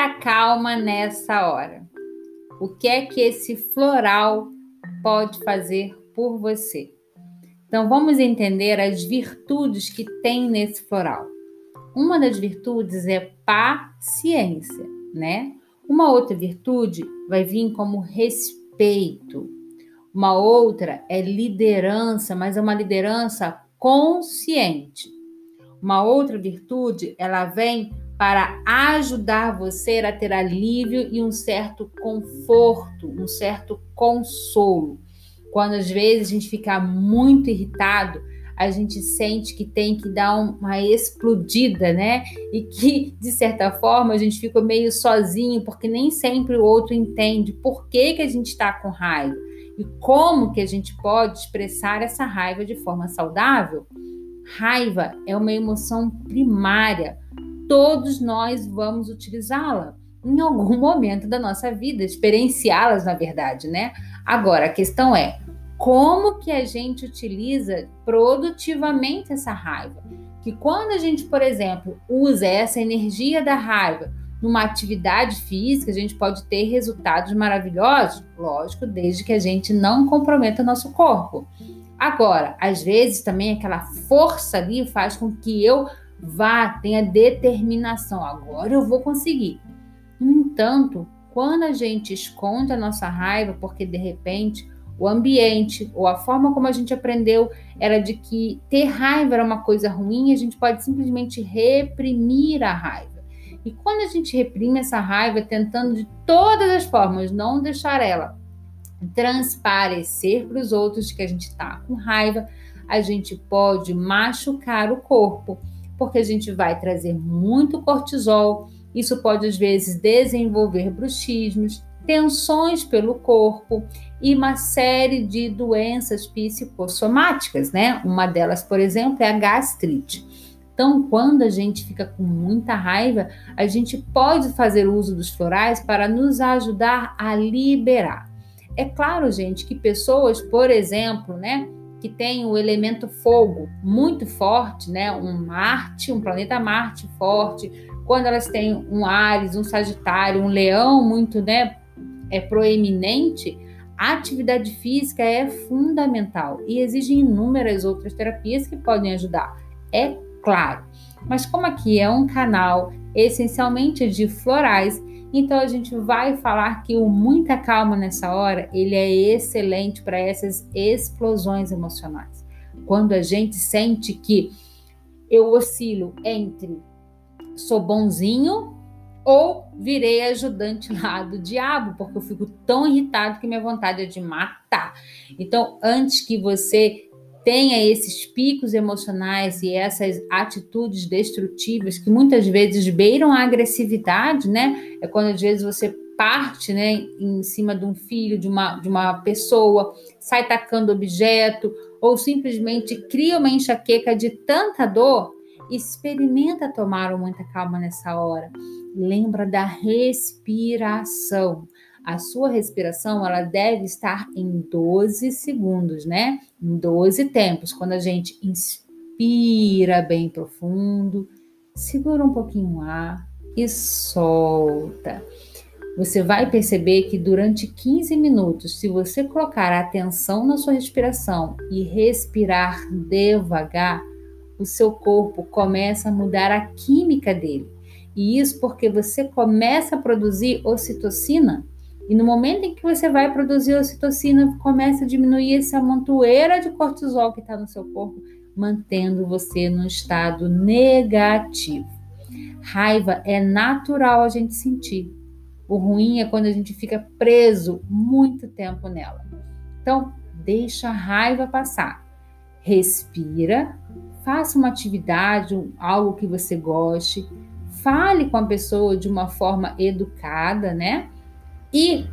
muita calma nessa hora. O que é que esse floral pode fazer por você? Então vamos entender as virtudes que tem nesse floral. Uma das virtudes é paciência, né? Uma outra virtude vai vir como respeito. Uma outra é liderança, mas é uma liderança consciente. Uma outra virtude, ela vem para ajudar você a ter alívio e um certo conforto, um certo consolo. Quando às vezes a gente fica muito irritado, a gente sente que tem que dar uma explodida, né? E que, de certa forma, a gente fica meio sozinho, porque nem sempre o outro entende por que, que a gente está com raiva e como que a gente pode expressar essa raiva de forma saudável. Raiva é uma emoção primária. Todos nós vamos utilizá-la em algum momento da nossa vida, experienciá-las, na verdade, né? Agora, a questão é como que a gente utiliza produtivamente essa raiva. Que quando a gente, por exemplo, usa essa energia da raiva numa atividade física, a gente pode ter resultados maravilhosos, lógico, desde que a gente não comprometa nosso corpo. Agora, às vezes também aquela força ali faz com que eu vá, tenha determinação. Agora eu vou conseguir. No entanto, quando a gente esconde a nossa raiva, porque de repente o ambiente ou a forma como a gente aprendeu era de que ter raiva era uma coisa ruim, a gente pode simplesmente reprimir a raiva. E quando a gente reprime essa raiva, tentando de todas as formas não deixar ela transparecer para os outros que a gente está com raiva, a gente pode machucar o corpo, porque a gente vai trazer muito cortisol. Isso pode às vezes desenvolver bruxismos, tensões pelo corpo e uma série de doenças psicossomáticas, né? Uma delas, por exemplo, é a gastrite. Então, quando a gente fica com muita raiva, a gente pode fazer uso dos florais para nos ajudar a liberar. É claro, gente, que pessoas, por exemplo, né, que têm o elemento fogo muito forte, né, um Marte, um planeta Marte forte, quando elas têm um Ares, um Sagitário, um Leão muito, né, é proeminente, a atividade física é fundamental e exige inúmeras outras terapias que podem ajudar, é claro. Mas como aqui é um canal essencialmente de florais, então a gente vai falar que o muita calma nessa hora, ele é excelente para essas explosões emocionais. Quando a gente sente que eu oscilo entre sou bonzinho ou virei ajudante lá do diabo, porque eu fico tão irritado que minha vontade é de matar. Então, antes que você tenha esses picos emocionais e essas atitudes destrutivas que muitas vezes beiram a agressividade, né? É quando às vezes você parte, né, em cima de um filho, de uma, de uma pessoa, sai tacando objeto ou simplesmente cria uma enxaqueca de tanta dor, experimenta tomar muita calma nessa hora lembra da respiração. A sua respiração ela deve estar em 12 segundos, né? Em 12 tempos. Quando a gente inspira bem profundo, segura um pouquinho o ar e solta. Você vai perceber que durante 15 minutos, se você colocar atenção na sua respiração e respirar devagar, o seu corpo começa a mudar a química dele. E isso porque você começa a produzir ocitocina. E no momento em que você vai produzir ocitocina, começa a diminuir essa montoeira de cortisol que está no seu corpo, mantendo você num estado negativo. Raiva é natural a gente sentir. O ruim é quando a gente fica preso muito tempo nela. Então, deixa a raiva passar. Respira, faça uma atividade, algo que você goste, fale com a pessoa de uma forma educada, né? E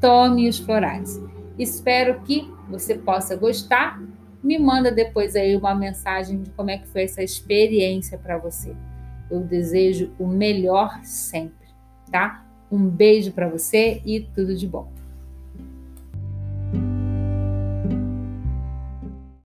tome os florais. Espero que você possa gostar. Me manda depois aí uma mensagem de como é que foi essa experiência para você. Eu desejo o melhor sempre, tá? Um beijo para você e tudo de bom.